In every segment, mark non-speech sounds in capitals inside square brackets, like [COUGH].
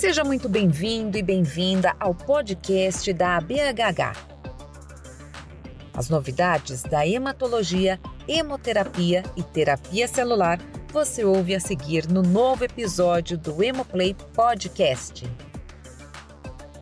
Seja muito bem-vindo e bem-vinda ao podcast da ABHH. As novidades da hematologia, hemoterapia e terapia celular você ouve a seguir no novo episódio do Hemoplay Podcast.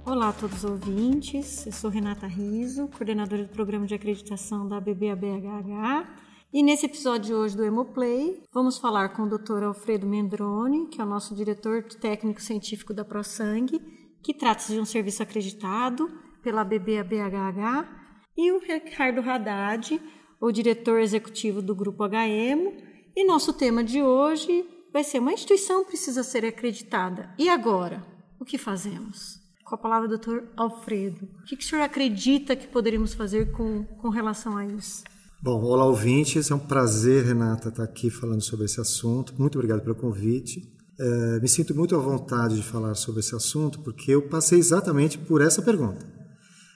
Olá a todos os ouvintes, eu sou Renata Riso, coordenadora do programa de acreditação da BBABHH. E nesse episódio de hoje do Hemoplay, vamos falar com o Dr. Alfredo Mendrone, que é o nosso diretor técnico científico da ProSangue, que trata-se de um serviço acreditado pela BBABHH, e o Ricardo Haddad, o diretor executivo do Grupo HEMO. E nosso tema de hoje vai ser: uma instituição precisa ser acreditada. E agora? O que fazemos? com a palavra doutor Alfredo. O que, que o senhor acredita que poderíamos fazer com, com relação a isso? Bom, olá ouvintes, é um prazer, Renata, estar aqui falando sobre esse assunto. Muito obrigado pelo convite. É, me sinto muito à vontade de falar sobre esse assunto porque eu passei exatamente por essa pergunta.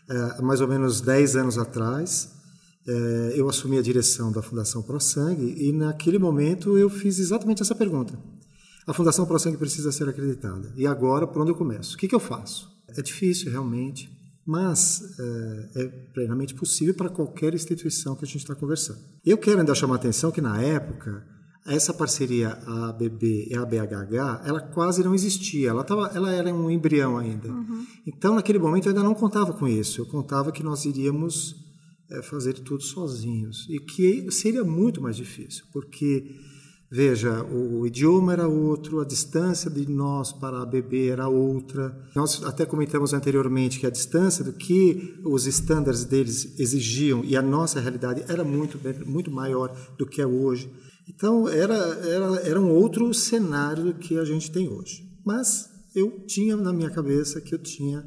É, mais ou menos 10 anos atrás, é, eu assumi a direção da Fundação ProSangue e naquele momento eu fiz exatamente essa pergunta. A Fundação ProSangue precisa ser acreditada. E agora, por onde eu começo? O que, que eu faço? É difícil realmente, mas é, é plenamente possível para qualquer instituição que a gente está conversando. Eu quero ainda chamar a atenção que na época essa parceria ABB e ABHH, ela quase não existia, ela, tava, ela era um embrião ainda. Uhum. Então, naquele momento, eu ainda não contava com isso, eu contava que nós iríamos é, fazer tudo sozinhos, e que seria muito mais difícil, porque Veja, o idioma era outro, a distância de nós para a bebê era outra. Nós até comentamos anteriormente que a distância do que os estándares deles exigiam e a nossa realidade era muito, muito maior do que é hoje. Então, era, era, era um outro cenário do que a gente tem hoje. Mas eu tinha na minha cabeça que eu tinha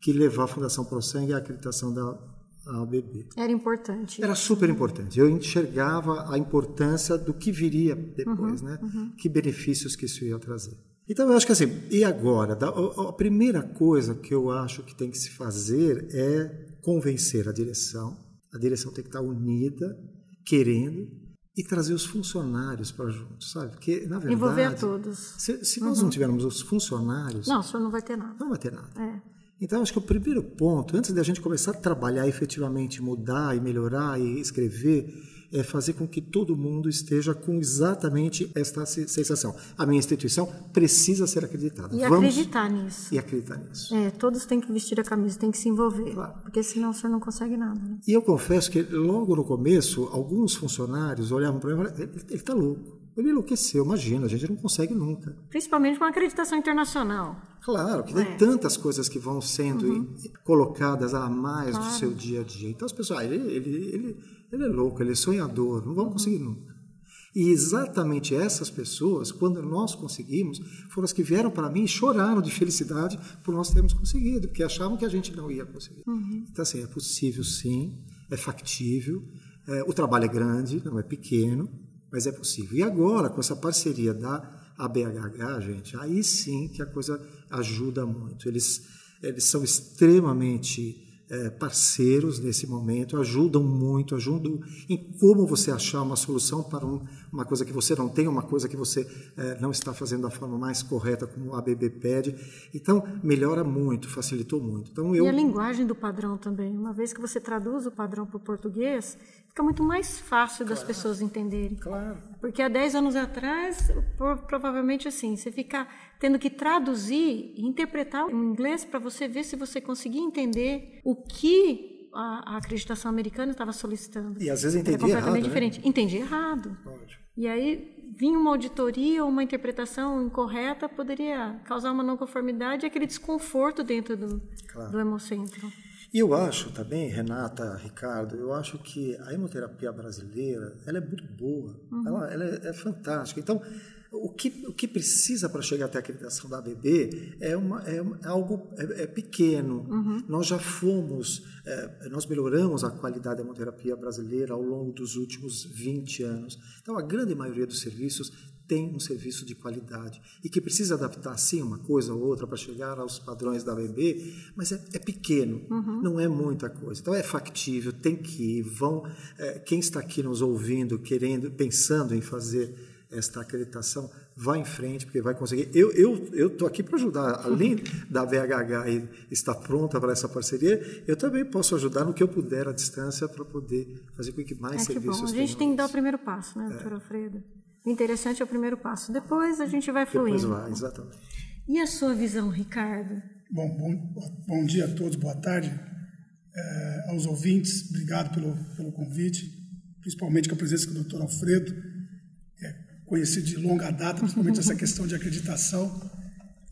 que levar a Fundação ProSangue à acreditação da a bebê. Era importante. Era super importante. Eu enxergava a importância do que viria depois, uhum, né? Uhum. Que benefícios que isso ia trazer. Então eu acho que assim, e agora? A primeira coisa que eu acho que tem que se fazer é convencer a direção. A direção tem que estar unida, querendo e trazer os funcionários para junto, sabe? Porque na verdade envolver todos. Se, se nós uhum. não tivermos os funcionários, não, o senhor não vai ter nada. Não vai ter nada. É. Então, acho que o primeiro ponto, antes da gente começar a trabalhar efetivamente, mudar e melhorar e escrever, é fazer com que todo mundo esteja com exatamente esta sensação. A minha instituição precisa ser acreditada. E Vamos... acreditar nisso. E acreditar nisso. É, todos têm que vestir a camisa, têm que se envolver, claro. porque senão o senhor não consegue nada. Né? E eu confesso que logo no começo, alguns funcionários olhavam para mim e falavam, ele está louco. Ele enlouqueceu, imagina, a gente não consegue nunca. Principalmente com a acreditação internacional. Claro, que tem é. tantas coisas que vão sendo uhum. colocadas a mais claro. do seu dia a dia. Então as pessoas, ah, ele, ele, ele, ele é louco, ele é sonhador, não vamos uhum. conseguir nunca. E exatamente essas pessoas, quando nós conseguimos, foram as que vieram para mim e choraram de felicidade por nós termos conseguido, porque achavam que a gente não ia conseguir. Uhum. Então, assim, é possível sim, é factível, é, o trabalho é grande, não é pequeno, mas é possível. E agora, com essa parceria da ABHH, gente, aí sim que a coisa ajuda muito. Eles, eles são extremamente é, parceiros nesse momento, ajudam muito, ajudam em como você achar uma solução para um, uma coisa que você não tem, uma coisa que você é, não está fazendo da forma mais correta, como a ABB pede. Então, melhora muito, facilitou muito. Então, eu... E a linguagem do padrão também. Uma vez que você traduz o padrão para o português, fica muito mais fácil das pessoas entenderem. Claro. Porque há 10 anos atrás, provavelmente assim, você fica tendo que traduzir e interpretar o inglês para você ver se você conseguia entender o que a, a acreditação americana estava solicitando. E às vezes entendi completamente errado. Né? diferente. Né? Entendi errado. Lógico. E aí vinha uma auditoria ou uma interpretação incorreta poderia causar uma não conformidade e aquele desconforto dentro do, claro. do hemocentro. E eu acho também, Renata, Ricardo, eu acho que a hemoterapia brasileira ela é muito boa, uhum. ela, ela é, é, fantástica. Então, o que, o que precisa para chegar até a acreditação da ABB é, uma, é, é algo é, é pequeno. Uhum. Nós já fomos, é, nós melhoramos a qualidade da hemoterapia brasileira ao longo dos últimos 20 anos. Então, a grande maioria dos serviços tem um serviço de qualidade e que precisa adaptar, sim, uma coisa ou outra para chegar aos padrões da ABB, mas é, é pequeno, uhum. não é muita coisa. Então, é factível, tem que ir, vão... É, quem está aqui nos ouvindo, querendo, pensando em fazer esta acreditação vá em frente, porque vai conseguir. Eu estou eu, eu aqui para ajudar. Além [LAUGHS] da VHH estar pronta para essa parceria, eu também posso ajudar no que eu puder à distância para poder fazer com que mais é que serviços bom. A gente tem que dar o primeiro passo, né, doutor é. Alfredo? O interessante é o primeiro passo. Depois a gente vai fluindo. Depois vai, exatamente. E a sua visão, Ricardo? Bom, bom, bom dia a todos, boa tarde. É, aos ouvintes, obrigado pelo, pelo convite, principalmente com a presença do doutor Alfredo, é, conhecido de longa data, principalmente essa [LAUGHS] questão de acreditação.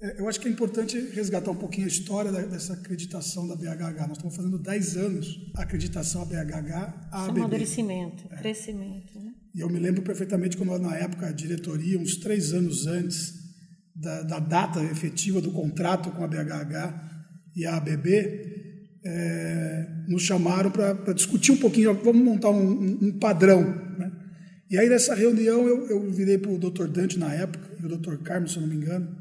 É, eu acho que é importante resgatar um pouquinho a história dessa acreditação da BHH. Nós estamos fazendo 10 anos a acreditação a BHH, a ABB. Amadurecimento, é. crescimento. Né? E eu me lembro perfeitamente quando, na época, a diretoria, uns três anos antes da, da data efetiva do contrato com a BHH e a ABB, é, nos chamaram para discutir um pouquinho, vamos montar um, um, um padrão. Né? E aí, nessa reunião, eu, eu virei para o doutor Dante na época, e o doutor Carmo, se eu não me engano,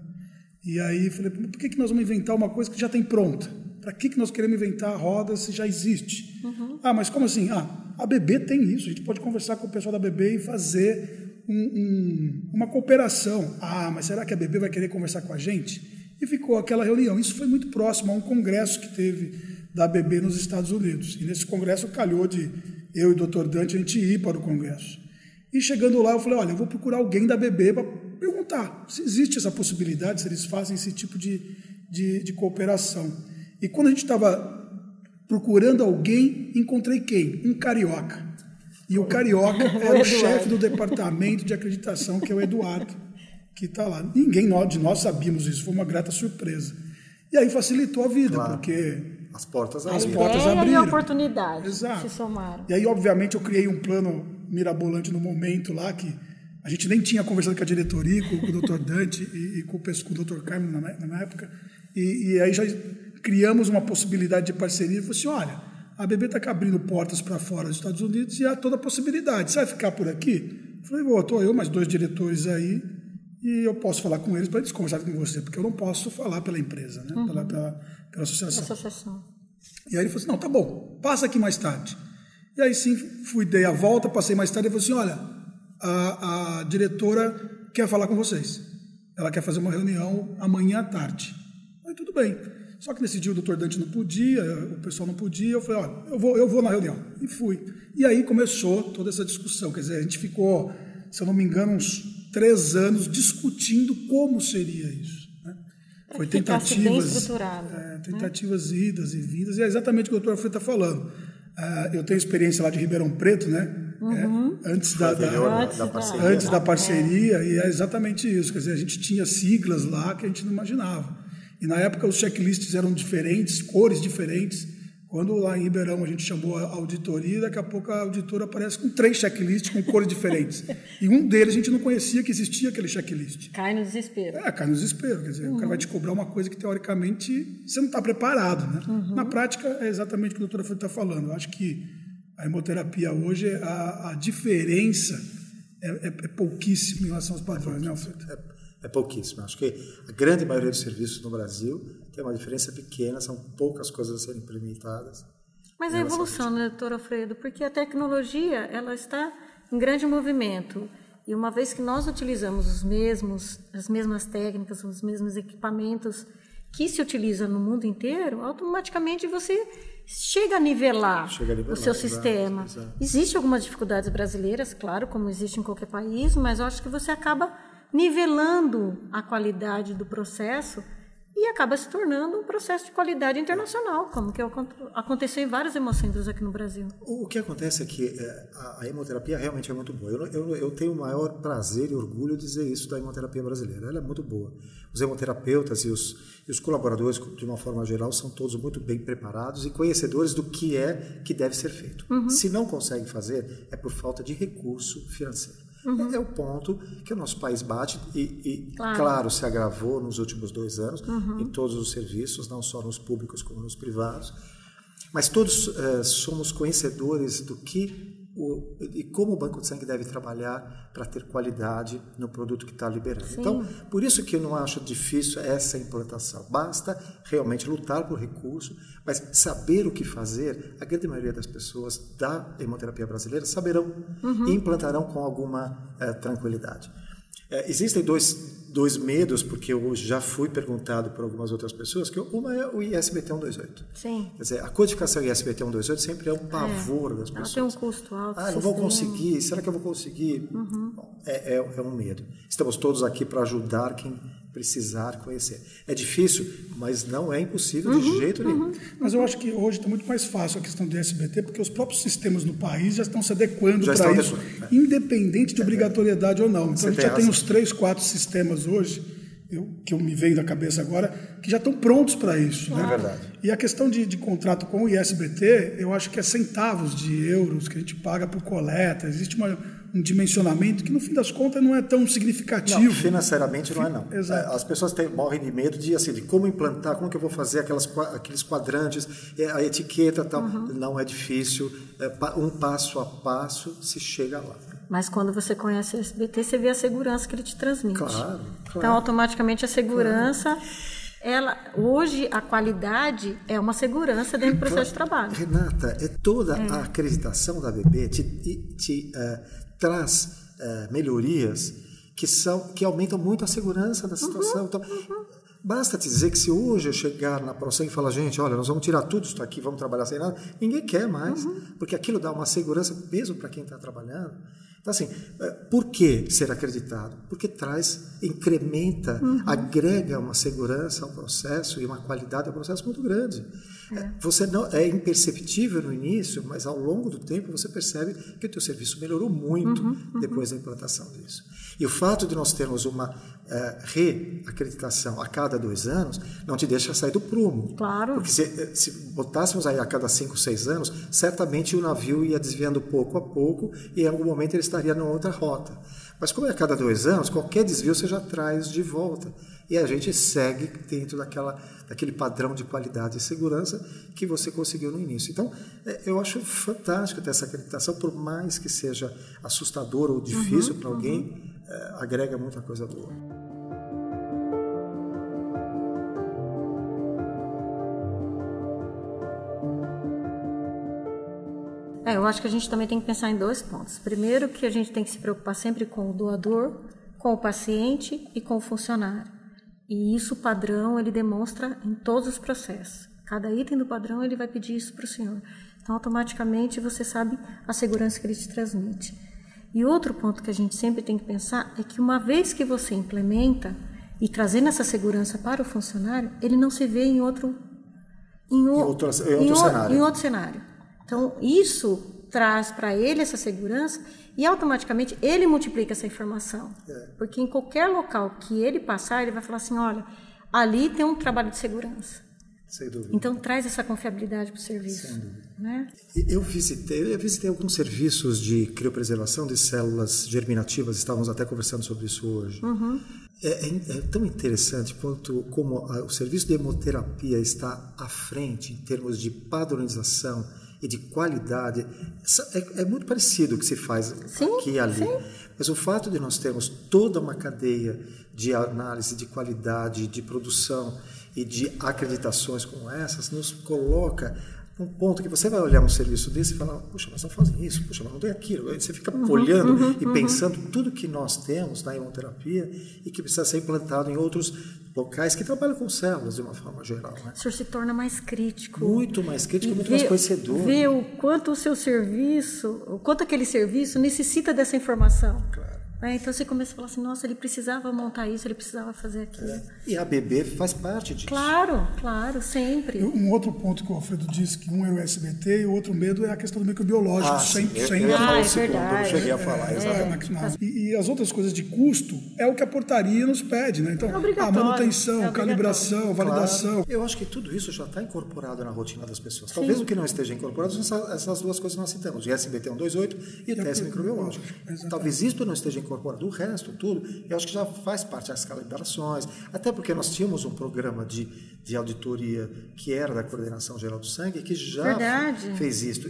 e aí falei, por que, que nós vamos inventar uma coisa que já tem pronta? Para que, que nós queremos inventar a roda se já existe? Uhum. Ah, mas como assim? Ah, a BB tem isso, a gente pode conversar com o pessoal da BB e fazer um, um, uma cooperação. Ah, mas será que a BB vai querer conversar com a gente? E ficou aquela reunião. Isso foi muito próximo a um congresso que teve da ABB nos Estados Unidos. E nesse congresso calhou de eu e o Dr. Dante a gente ir para o congresso. E chegando lá, eu falei: olha, eu vou procurar alguém da para perguntar se existe essa possibilidade, se eles fazem esse tipo de, de, de cooperação. E quando a gente estava procurando alguém, encontrei quem? Um carioca. E o carioca [LAUGHS] é o chefe do departamento de acreditação, que é o Eduardo, que está lá. Ninguém de nós sabíamos isso, foi uma grata surpresa. E aí facilitou a vida, claro. porque as portas abriram. As portas abriram. E a oportunidade Exato. se somaram. E aí, obviamente, eu criei um plano mirabolante no momento lá que a gente nem tinha conversado com a diretoria, com, com o Dr. Dante e, e, com, o, com o Dr. Carmen na, na época. E, e, aí já criamos uma possibilidade de parceria. E falei assim, olha, a BB está abrindo portas para fora dos Estados Unidos e há toda a possibilidade. Você vai ficar por aqui? Eu falei, vou, estou eu, mais dois diretores aí, e eu posso falar com eles para eles conversarem com você, porque eu não posso falar pela empresa, né? Uhum. Pela, pela, pela associação. associação. E aí ele falou assim, não, tá bom, passa aqui mais tarde. E aí sim, fui, dei a volta, passei mais tarde e falei assim, olha, a, a diretora quer falar com vocês. Ela quer fazer uma reunião amanhã à tarde. Aí tudo bem. Só que nesse dia o doutor Dante não podia, o pessoal não podia. Eu falei, olha, eu vou, eu vou na reunião. E fui. E aí começou toda essa discussão. Quer dizer, a gente ficou, se eu não me engano, uns três anos discutindo como seria isso. Né? Foi tentativas, é, tentativas né? idas e vindas. E é exatamente o que o doutor Alfredo está falando. Uh, eu tenho experiência lá de Ribeirão Preto, né? Uhum. É, antes, da, da, antes, da, parceria, antes da parceria, é. e é exatamente isso. Quer dizer, a gente tinha siglas lá que a gente não imaginava. E na época os checklists eram diferentes, cores diferentes. Quando lá em Ribeirão a gente chamou a auditoria, daqui a pouco a auditora aparece com três checklists com cores diferentes. E um deles a gente não conhecia que existia aquele checklist. Cai no desespero. É, cai no desespero. Quer dizer, uhum. o cara vai te cobrar uma coisa que teoricamente você não está preparado. Né? Uhum. Na prática é exatamente o que a doutora está falando. Eu acho que a hemoterapia hoje, a, a diferença é, é, é pouquíssima em relação aos padrões, né, Alfredo? É é pouquíssimo. Acho que a grande maioria dos serviços no Brasil tem uma diferença pequena, são poucas coisas a serem implementadas. Mas a evolução, né, doutor Alfredo? Porque a tecnologia ela está em grande movimento. E uma vez que nós utilizamos os mesmos, as mesmas técnicas, os mesmos equipamentos que se utilizam no mundo inteiro, automaticamente você chega a nivelar, chega a nivelar o seu exato, sistema. Exato. Existem algumas dificuldades brasileiras, claro, como existe em qualquer país, mas eu acho que você acaba nivelando a qualidade do processo e acaba se tornando um processo de qualidade internacional, como que aconteceu em vários hemocentros aqui no Brasil. O que acontece é que é, a hemoterapia realmente é muito boa. Eu, eu, eu, tenho o maior prazer e orgulho de dizer isso da hemoterapia brasileira. Ela é muito boa. Os hemoterapeutas e os, e os colaboradores, de uma forma geral, são todos muito bem preparados e conhecedores do que é que deve ser feito. Uhum. Se não conseguem fazer, é por falta de recurso financeiro. Uhum. É o ponto que o nosso país bate e, e claro. claro. se agravou nos últimos dois anos uhum. em todos os serviços, não só nos públicos como nos privados. Mas todos uh, somos conhecedores do que o, e como o banco de sangue deve trabalhar para ter qualidade no produto que está liberando. Sim. Então, por isso que eu não acho difícil essa implantação. Basta realmente lutar por recurso, mas saber o que fazer, a grande maioria das pessoas da hemoterapia brasileira saberão uhum. e implantarão com alguma uh, tranquilidade. É, existem dois, dois medos, porque eu já fui perguntado por algumas outras pessoas, que uma é o ISBT 128. Sim. Quer dizer, a codificação ISBT 128 sempre é um pavor das Ela pessoas. tem um custo alto. Ah, não vou conseguir. Será que eu vou conseguir? Bom, é, é- é um medo. Estamos todos aqui para ajudar quem precisar conhecer. É difícil, mas não é impossível de jeito nenhum. Mas eu acho que hoje está muito mais fácil a questão do SBT, porque os próprios sistemas no país já estão se adequando para isso, adequando, é. independente de obrigatoriedade ou não. Então Você a gente tem já tem razão. uns três, quatro sistemas hoje, eu- que eu me veio da cabeça agora, que já estão prontos para isso. né? É verdade. E a questão de, de contrato com o ISBT, eu acho que é centavos de euros que a gente paga por coleta. Existe uma- um dimensionamento que, no fim das contas, não é tão significativo. Não, financeiramente não é não. Exato. É, As pessoas têm, morrem de medo de assim, de como implantar, como que eu vou fazer aquelas, aqueles quadrantes, é, a etiqueta e tal. Não é difícil, é, um passo a passo se chega lá. Mas quando você conhece o SBT, você vê a segurança que ele te transmite. Claro, claro. Então, automaticamente, a segurança... Ela, hoje, a qualidade é uma segurança dentro do processo de trabalho. Renata, é toda a acreditação da BB te, te- te, eh, traz eh, melhorias que são que aumentam muito a segurança da situação. Então, basta te dizer que se hoje eu chegar na ProSeg e falar, gente, olha, nós vamos tirar tudo isso aqui, vamos trabalhar sem nada, ninguém quer mais, porque aquilo dá uma segurança mesmo para quem está trabalhando. Então, assim, eh, por que ser acreditado? Porque traz, incrementa, agrega uma segurança ao processo e uma qualidade ao processo muito grande. Eh, Você não é imperceptível no início, mas ao longo do tempo você percebe que o teu serviço melhorou muito depois da implantação disso. E o fato de nós termos uma eh, reacreditação a cada dois anos não te deixa sair do prumo. Claro. Porque se, eh, se botássemos aí a cada cinco, seis anos, certamente o navio ia desviando pouco a pouco e em algum momento ele estaria numa outra rota. Mas como é a cada dois anos, qualquer desvio você já traz de volta. E a gente segue dentro daquela, daquele padrão de qualidade e segurança que você conseguiu no início. Então, eh, eu acho fantástico ter essa acreditação, por mais que seja assustador ou difícil para alguém, eh, agrega muita coisa boa. É, eu acho que a gente também tem que pensar em dois pontos. Primeiro, que a gente tem que se preocupar sempre com o doador, com o paciente e com o funcionário. E isso, o padrão, ele demonstra em todos os processos. Cada item do padrão, ele vai pedir isso para o senhor. Então, automaticamente, você sabe a segurança que ele te transmite. E outro ponto que a gente sempre tem que pensar é que uma vez que você implementa e trazendo essa segurança para o funcionário, ele não se vê em outro em, o- Em outro- em outro em outro cenário. Então, isso traz para ele essa segurança e automaticamente ele multiplica essa informação. Porque em qualquer local que ele passar, ele vai falar assim: olha, ali tem um trabalho de segurança. Sem dúvida. Então, traz essa confiabilidade para o serviço. Né? Eu visitei, eu visitei alguns serviços de criopreservação de células germinativas, estávamos até conversando sobre isso hoje. É, é- é tão interessante quanto como a- o serviço de hemoterapia está à frente em termos de padronização e de qualidade. É, é muito parecido o que se faz Sim, aqui e ali. sim. Mas o fato de nós termos toda uma cadeia de análise de qualidade, de produção e de acreditações como essas nos coloca num ponto que você vai olhar um serviço desse e falar, puxa, mas não fazem isso, puxa, mas não tem aquilo. Aí você fica olhando e pensando tudo que nós temos na hemoterapia e que precisa ser implantado em outros locais que trabalham com células de uma forma geral. Né? O senhor se torna mais crítico. Muito mais crítico, muito mais conhecedor. Vê o quanto o seu serviço, o quanto aquele serviço necessita dessa informação. Claro. Né? Então você começa a falar assim, nossa, ele precisava montar isso, ele precisava fazer aquilo. E a BB faz parte disso. Claro, claro, sempre. Um outro ponto que o Alfredo disse, que um é o SBT e o outro medo é a questão do microbiológico. Ah, sim, sem, eu, sem eu ia Ah, falar é o segundo, eu cheguei a falar, É, exatamente. E, e as outras coisas de custo é o que a portaria nos pede, né? Então, É a manutenção, é calibração, validação. Claro. Eu acho que tudo isso já está incorporado na rotina das pessoas. Talvez o que não esteja incorporado são essa- essas duas coisas que nós citamos, o SBT 128 e o teste microbiológico. Exatamente. Talvez isso não esteja incorporado. O resto, tudo, eu acho que já faz parte das calibrações. Até porque nós tínhamos um programa de, de auditoria que era da Coordenação Geral do Sangue, que já Verdade. fez isso.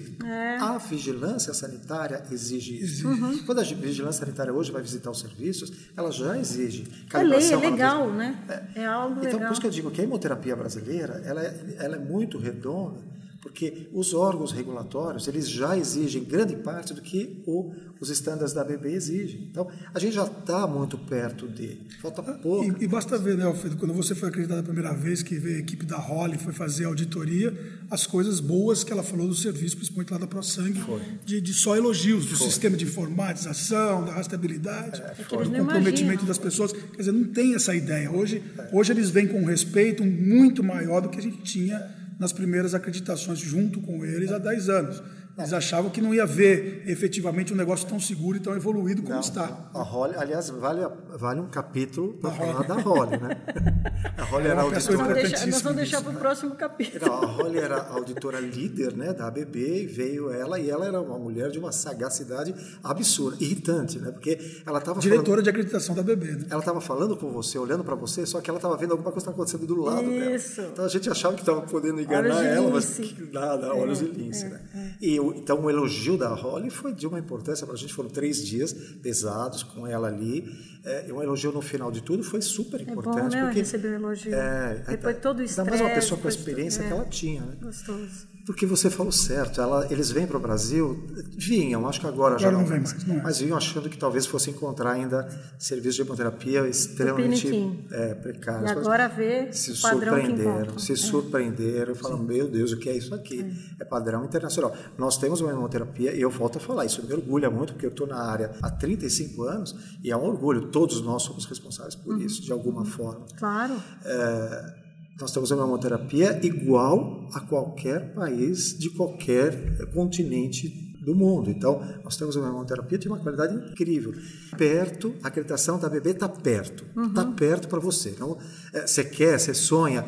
A vigilância sanitária exige isso. Uhum. Quando a vigilância sanitária hoje vai visitar os serviços, ela já exige É lei, é calibração, legal, né? É algo Então, por legal. isso que eu digo que a hemoterapia brasileira ela é, ela é muito redonda, porque os órgãos regulatórios eles já exigem grande parte do que o, os estándares da ABB exigem. Então, a gente já está muito perto de. Falta pouco. E, e basta ver, né, Alfredo, quando você foi acreditado a primeira vez, que veio a equipe da Holly foi fazer a auditoria, as coisas boas que ela falou do serviço, principalmente lá da ProSangue, de, de só elogios, do foi. sistema de informatização, da rastreabilidade, é, do comprometimento das pessoas. Quer dizer, não tem essa ideia. Hoje, é. hoje eles vêm com um respeito muito maior do que a gente tinha nas primeiras acreditações junto com eles há 10 anos. Eles achavam que não ia ver efetivamente um negócio tão seguro e tão evoluído como não, está. A Holly, aliás, vale, vale um capítulo para falar da Holly, né? [LAUGHS] A Holly é era auditora. Deixar, nós vamos deixar para o próximo capítulo. Não, a Holly era auditora líder né, da ABB e veio ela, e ela era uma mulher de uma sagacidade absurda, irritante, né? Porque ela estava. Diretora falando, de acreditação da ABB, né? Ela estava falando com você, olhando para você, só que ela estava vendo alguma coisa que estava acontecendo do lado Isso. dela. Então a gente achava que estava podendo enganar ela, mas que nada, olhos é, de lince, é, né? É. E então o elogio da Holly foi de uma importância para a gente. Foram três dias pesados com ela ali. É, um elogio no final de tudo foi super importante. É bom, né? Porque, receber um elogio. É, Depois todo o estresse. Ainda mais uma pessoa com a experiência que ela tinha. Né? Gostoso. Porque você falou certo, ela, eles vêm para o Brasil, vinham, acho que agora, agora já não, não vem mais, não é. mas vinham achando que talvez fosse encontrar ainda serviços de hemoterapia extremamente é, precários. E agora vê se surpreenderam, se é. surpreenderam, falam, meu Deus, o que é isso aqui? É. é padrão internacional. Nós temos uma hemoterapia, e eu volto a falar, isso me orgulha muito, porque eu estou na área há 35 anos, e é um orgulho, todos nós somos responsáveis por uhum. isso, de alguma forma. Claro. É, nós temos uma hemoterapia igual a qualquer país de qualquer continente do mundo. Então, nós temos uma hemoterapia de uma qualidade incrível. Perto, a acreditação da bebê está perto. Está uhum. perto para você. Então, é, você quer, você sonha,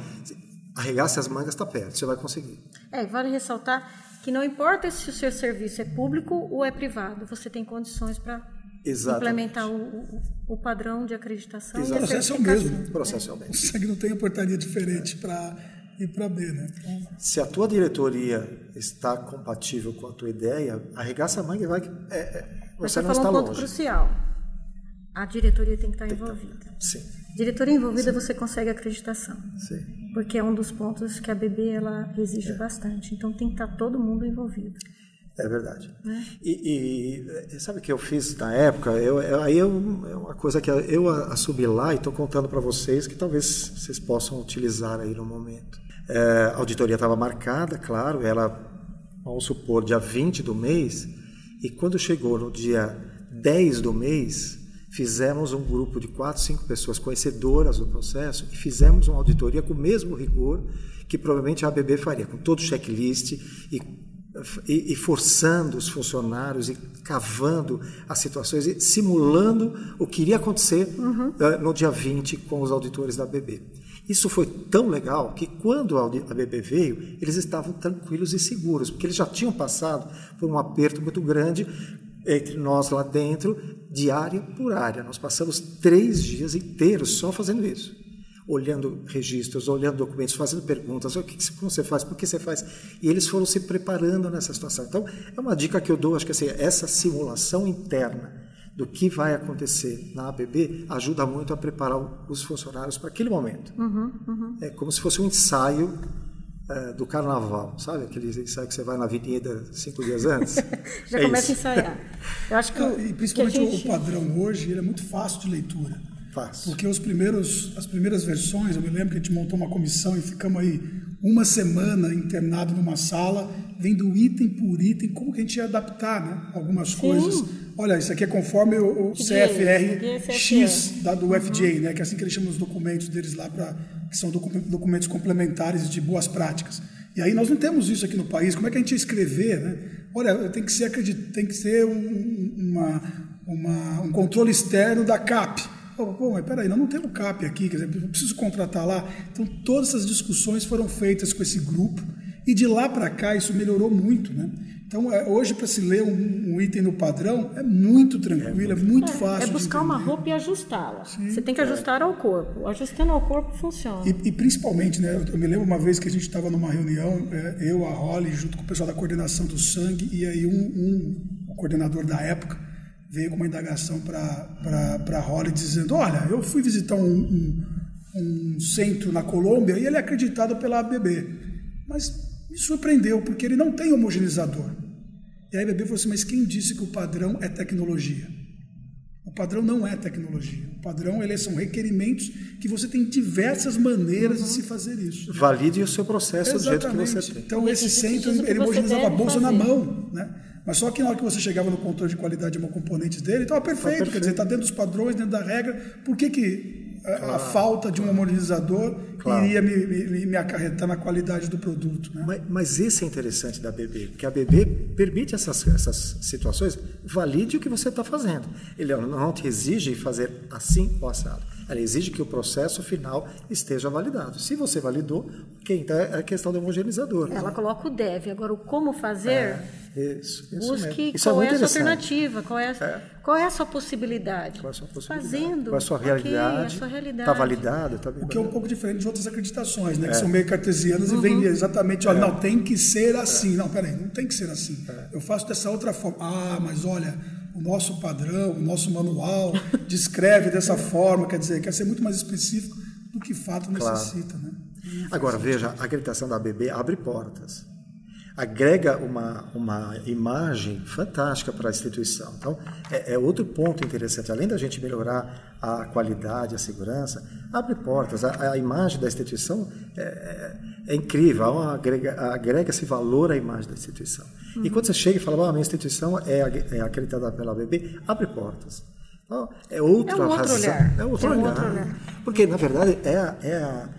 arregace as mangas, está perto, você vai conseguir. É, vale ressaltar que não importa se o seu serviço é público ou é privado, você tem condições para implementar o, o, padrão de acreditação. Exatamente. O processo é o mesmo. O processo é o mesmo. O SEG não tem a portaria diferente para ir para B, né? Se a tua diretoria está compatível com a tua ideia, arregaça a manga e vai. É, é, você, você não está um ponto longe. crucial. A diretoria tem que estar tem envolvida. Que sim. Diretoria envolvida, Sim. você consegue acreditação. Sim. Porque é um dos pontos que a BB ela exige é. bastante. Então tem que estar todo mundo envolvido. É verdade. É. E, e, sabe o que eu fiz na época? Eu, eu, aí eu, é uma coisa que eu assumi lá e estou contando para vocês que talvez vocês possam utilizar aí no momento. É, a auditoria estava marcada, claro, ela, vamos supor, dia 20 do mês, e quando chegou no dia 10 do mês, fizemos um grupo de quatro, cinco pessoas conhecedoras do processo e fizemos uma auditoria com o mesmo rigor que provavelmente a ABB faria, com todo o checklist e e, e, forçando os funcionários e cavando as situações e simulando o que iria acontecer uhum. uh, no dia 20 com os auditores da BB. Isso foi tão legal que quando a BB veio, eles estavam tranquilos e seguros, porque eles já tinham passado por um aperto muito grande entre nós lá dentro, de área por área. Nós passamos três dias inteiros só fazendo isso olhando registros, olhando documentos, fazendo perguntas, o que você faz, por que você faz, e eles foram se preparando nessa situação. Então, é uma dica que eu dou, acho que assim, essa simulação interna do que vai acontecer na ABB ajuda muito a preparar os funcionários para aquele momento. Uhum, uhum. É como se fosse um ensaio é, do carnaval, sabe? Aquele ensaio que você vai na avenida cinco dias antes. [LAUGHS] Já é começa isso. a ensaiar. Eu acho que, ah, e principalmente gente... o padrão hoje ele é muito fácil de leitura. Fácil. Porque os primeiros, as primeiras versões, eu me lembro que a gente montou uma comissão e ficamos aí uma semana internado numa sala, vendo item por item, como que a gente ia adaptar né? algumas Sim. coisas. Olha, isso aqui é conforme o, o CFR X da, do uhum. FJ, né? que é assim que eles chamam os documentos deles lá, pra, que são documentos complementares de boas práticas. E aí nós não temos isso aqui no país. Como é que a gente ia escrever? Né? Olha, tem que ser, tem que ser um, uma, uma, um controle externo da CAP Pô, mas peraí, nós não temos CAP aqui, quer dizer, eu preciso contratar lá. Então, todas essas discussões foram feitas com esse grupo e de lá para cá isso melhorou muito, né? Então, é, hoje, para se ler um, um, item no padrão, é muito tranquilo, é muito, é muito fácil. É buscar uma roupa e ajustá-la. Você tem que ajustar ao corpo. Ajustando ao corpo funciona. E, e principalmente, né, eu me lembro uma vez que a gente estava numa reunião, é, eu, a Holly, junto com o pessoal da coordenação do sangue, e aí um, um coordenador da época, veio com uma indagação para a Holly dizendo: Olha, eu fui visitar um, um, um, centro na Colômbia e ele é acreditado pela ABB. Mas Me surpreendeu, porque ele não tem homogeneizador. E aí a ABB falou assim, mas quem disse que o padrão é tecnologia? O padrão não é tecnologia. O padrão eles são requerimentos que você tem diversas maneiras uhum. de se fazer isso. Valide o seu processo Exatamente. do jeito que você tem. Então esse centro ele homogeneizava a bolsa fazer. na mão, né? Mas só que na hora que você chegava no controle de qualidade de uma componente dele, estava perfeito, perfeito, quer dizer, está dentro dos padrões, dentro da regra. Por que, que a, claro. a falta de um harmonizador claro. iria me, me, me, acarretar na qualidade do produto? Né? Mas, mas esse é interessante da BB, porque a BB permite essas, essas situações, valide o que você está fazendo. Ele não te exige fazer assim ou assado. Ela exige que o processo final esteja validado. Se você validou, ok, então é a questão do homogeneizador. Ela coloca o deve, agora o como fazer, é, isso, isso busque isso qual é, é a sua alternativa, qual é, é, qual é a sua possibilidade. Qual é a sua possibilidade? Fazendo. Qual é a sua realidade? Está Tá validado? Tá o que é um pouco diferente de outras acreditações, né? Que é. são meio cartesianas uhum. e vêm exatamente, olha, é. não, tem que ser assim. Não, peraí, não tem que ser assim. Eu faço dessa outra forma. Ah, mas olha o nosso padrão, o nosso manual [LAUGHS] descreve dessa forma, quer dizer, quer ser muito mais específico do que fato claro. necessita. Né? Agora, veja, a acreditação da ABB abre portas. Agrega uma, uma imagem fantástica para a instituição. Então, é, é, outro ponto interessante. Além da gente melhorar a qualidade, a segurança, abre portas. A, a imagem da instituição é, é, é incrível. Agrega, agrega-se valor à imagem da instituição. Uhum. E quando você chega e fala, ah, minha instituição é, é acreditada pela BB, abre portas. Então, é outra é um razão. Olhar. É outro, é olhar. outro olhar. Porque, na verdade, é a. É a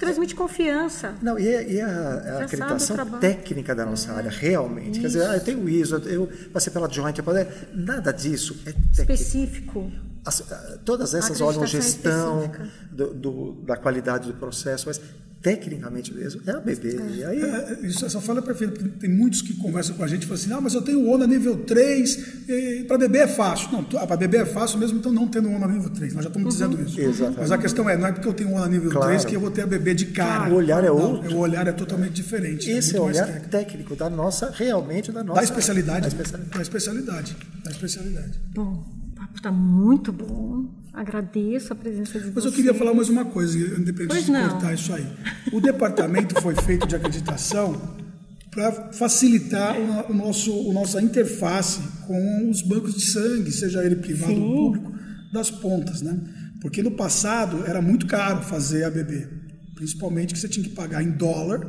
transmite confiança. Não, e, é, e é a, a acreditação técnica da nossa é. área, realmente. Isso. Quer dizer, ah, eu tenho ISO, eu passei pela Joint, eu poder... nada disso é técnico. Específico. As, todas essas olham gestão do, do, da qualidade do processo, mas tecnicamente mesmo, é a BB. É. Aí... É, isso, essa fala é perfeita. Tem muitos que conversam com a gente e falam assim: ah, mas eu tenho ONA nível 3, para beber é fácil. Não, para beber é fácil mesmo, então não tendo ONA nível 3. Nós já estamos uhum. dizendo isso. Exatamente. Mas a questão é: não é porque eu tenho ONA nível claro. 3 que eu vou ter a beber de cara. o olhar é outro. Não, o olhar é totalmente diferente. É Esse é o olhar técnico. técnico. da nossa, realmente da nossa. Da especialidade. Da especialidade. Da especialidade. Da especialidade. Bom, está muito bom. Agradeço a presença de vocês. Mas eu queria falar mais uma coisa, independente de cortar isso aí. O departamento foi feito de acreditação para facilitar o, nosso, o nossa interface com os bancos de sangue, seja ele privado Sim. ou público, das pontas, né? Porque no passado era muito caro fazer ABB, principalmente que você tinha que pagar em dólar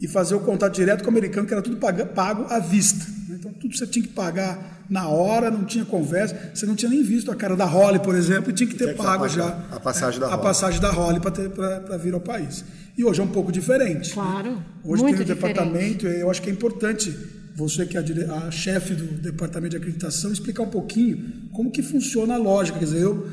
e fazer o contato direto com o americano, que era tudo pago à vista. Né? Então tudo você tinha que pagar na hora, não tinha conversa. Você não tinha nem visto a cara da Holly, por exemplo, e tinha que ter pago a já a passagem da a Holly, passagem da Holly para vir ao país. E hoje é um pouco diferente. Claro. Hoje tem o departamento, eu acho que é importante você que é a, a chefe do departamento de acreditação explicar um pouquinho como que funciona a lógica. Quer dizer, eu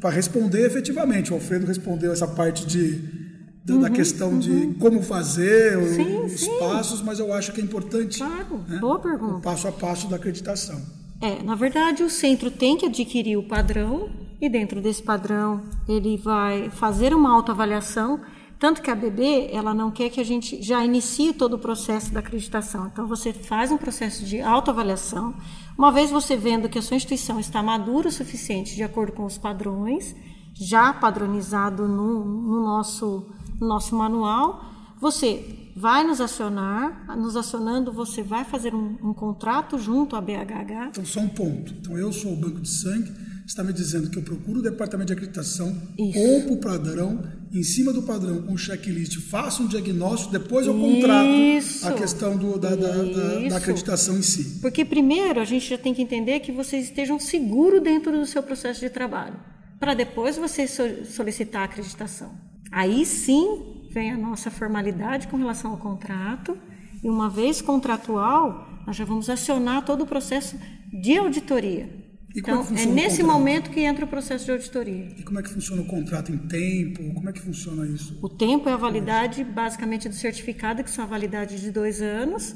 para responder efetivamente, o Alfredo respondeu essa parte de da, uhum, da questão uhum. de como fazer, sim, os sim. passos, mas eu acho que é importante. Claro, né? boa pergunta. O passo a passo da acreditação. É, na verdade, o centro tem que adquirir o padrão e dentro desse padrão ele vai fazer uma autoavaliação, tanto que a BB, ela não quer que a gente já inicie todo o processo da acreditação. Então você faz um processo de autoavaliação. Uma vez você vendo que a sua instituição está madura o suficiente de acordo com os padrões, já padronizado no, no nosso no nosso manual. Você vai nos acionar, nos acionando, você vai fazer um, um contrato junto à BHH. Então, só um ponto. Então, eu sou o banco de sangue, está me dizendo que eu procuro o departamento de acreditação, compro o padrão, em cima do padrão, com um checklist, faço um diagnóstico, depois eu contrato Isso. a questão do, da, da, da, da, acreditação em si. Porque primeiro a gente já tem que entender que vocês estejam seguros dentro do seu processo de trabalho, para depois você solicitar a acreditação. Aí sim vem a nossa formalidade com relação ao contrato, e uma vez contratual, nós já vamos acionar todo o processo de auditoria. E então, é, é nesse momento que entra o processo de auditoria. E como é que funciona o contrato em tempo? Como é que funciona isso? O tempo é a validade, basicamente, do certificado, que são a validade de dois anos.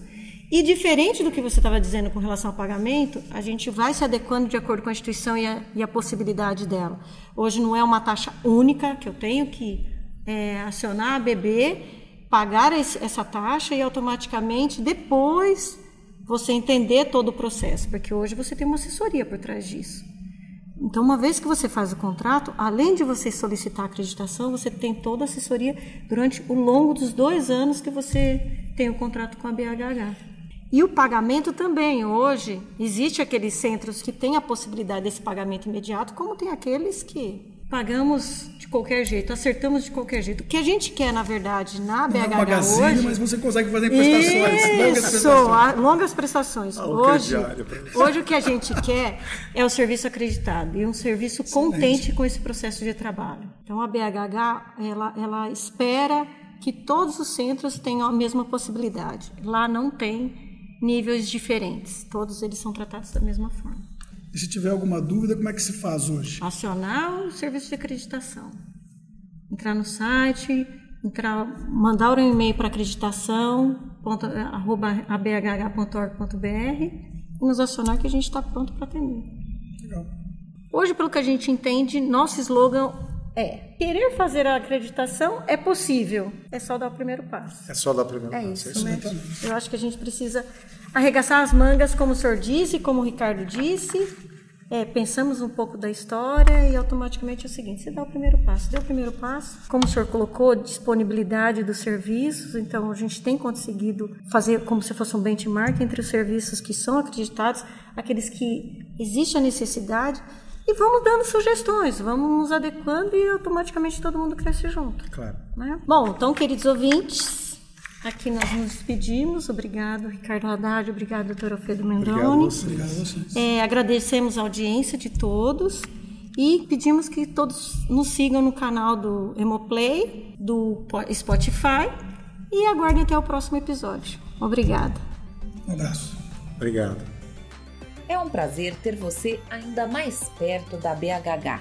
E diferente do que você estava dizendo com relação ao pagamento, a gente vai se adequando de acordo com a instituição e a, e a possibilidade dela. Hoje não é uma taxa única que eu tenho que é, acionar a BB, pagar esse, essa taxa e automaticamente depois você entender todo o processo, porque hoje você tem uma assessoria por trás disso. Então, uma vez que você faz o contrato, além de você solicitar a acreditação, você tem toda a assessoria durante o longo dos dois anos que você tem o contrato com a BHH. E o pagamento também, hoje, existe aqueles centros que têm a possibilidade desse pagamento imediato, como tem aqueles que pagamos de qualquer jeito, acertamos de qualquer jeito. O que a gente quer, na verdade, na BHH Não é um magazine, hoje... mas você consegue fazer prestações, Isso, longas prestações. longas prestações. Ah, Hoje, hoje o que a gente quer é o serviço acreditado e um serviço contente com esse processo de trabalho. Então a BHH ela, ela espera que todos os centros tenham a mesma possibilidade. Lá não tem níveis diferentes. Todos eles são tratados da mesma forma. E se tiver alguma dúvida, como é que se faz hoje? Acionar o serviço de acreditação. Entrar no site, entrar, mandar um e-mail para acreditação, ponto, eh, arroba abhh.org.br e nos acionar que a gente está pronto para atender. Legal. Hoje, pelo que a gente entende, nosso slogan é: querer fazer a acreditação é possível, é só dar o primeiro passo. É só dar primeiro É passo. isso, né? Eu acho que a gente precisa arregaçar as mangas, como o senhor disse, como o Ricardo disse. É, pensamos um pouco da história e automaticamente é o seguinte: você dá o primeiro passo. Deu o primeiro passo, como o senhor colocou, disponibilidade dos serviços. Então, a gente tem conseguido fazer como se fosse um benchmark entre os serviços que são acreditados, aqueles que existe a necessidade. E vamos dando sugestões, vamos nos adequando e automaticamente todo mundo cresce junto. Claro. Né? Bom, então, queridos ouvintes, aqui nós nos despedimos. Obrigado, Ricardo Haddad. Obrigado, doutor Alfredo Mendoni. Obrigado a vocês. É, agradecemos a audiência de todos e pedimos que todos nos sigam no canal do Hemoplay, do Po- Spotify e aguardem até o próximo episódio. Obrigada. Um abraço. Obrigado. É um prazer ter você ainda mais perto da BHH.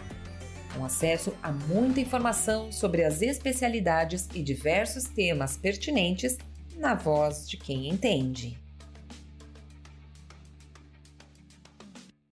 Com acesso a muita informação sobre as especialidades e diversos temas pertinentes na voz de quem entende.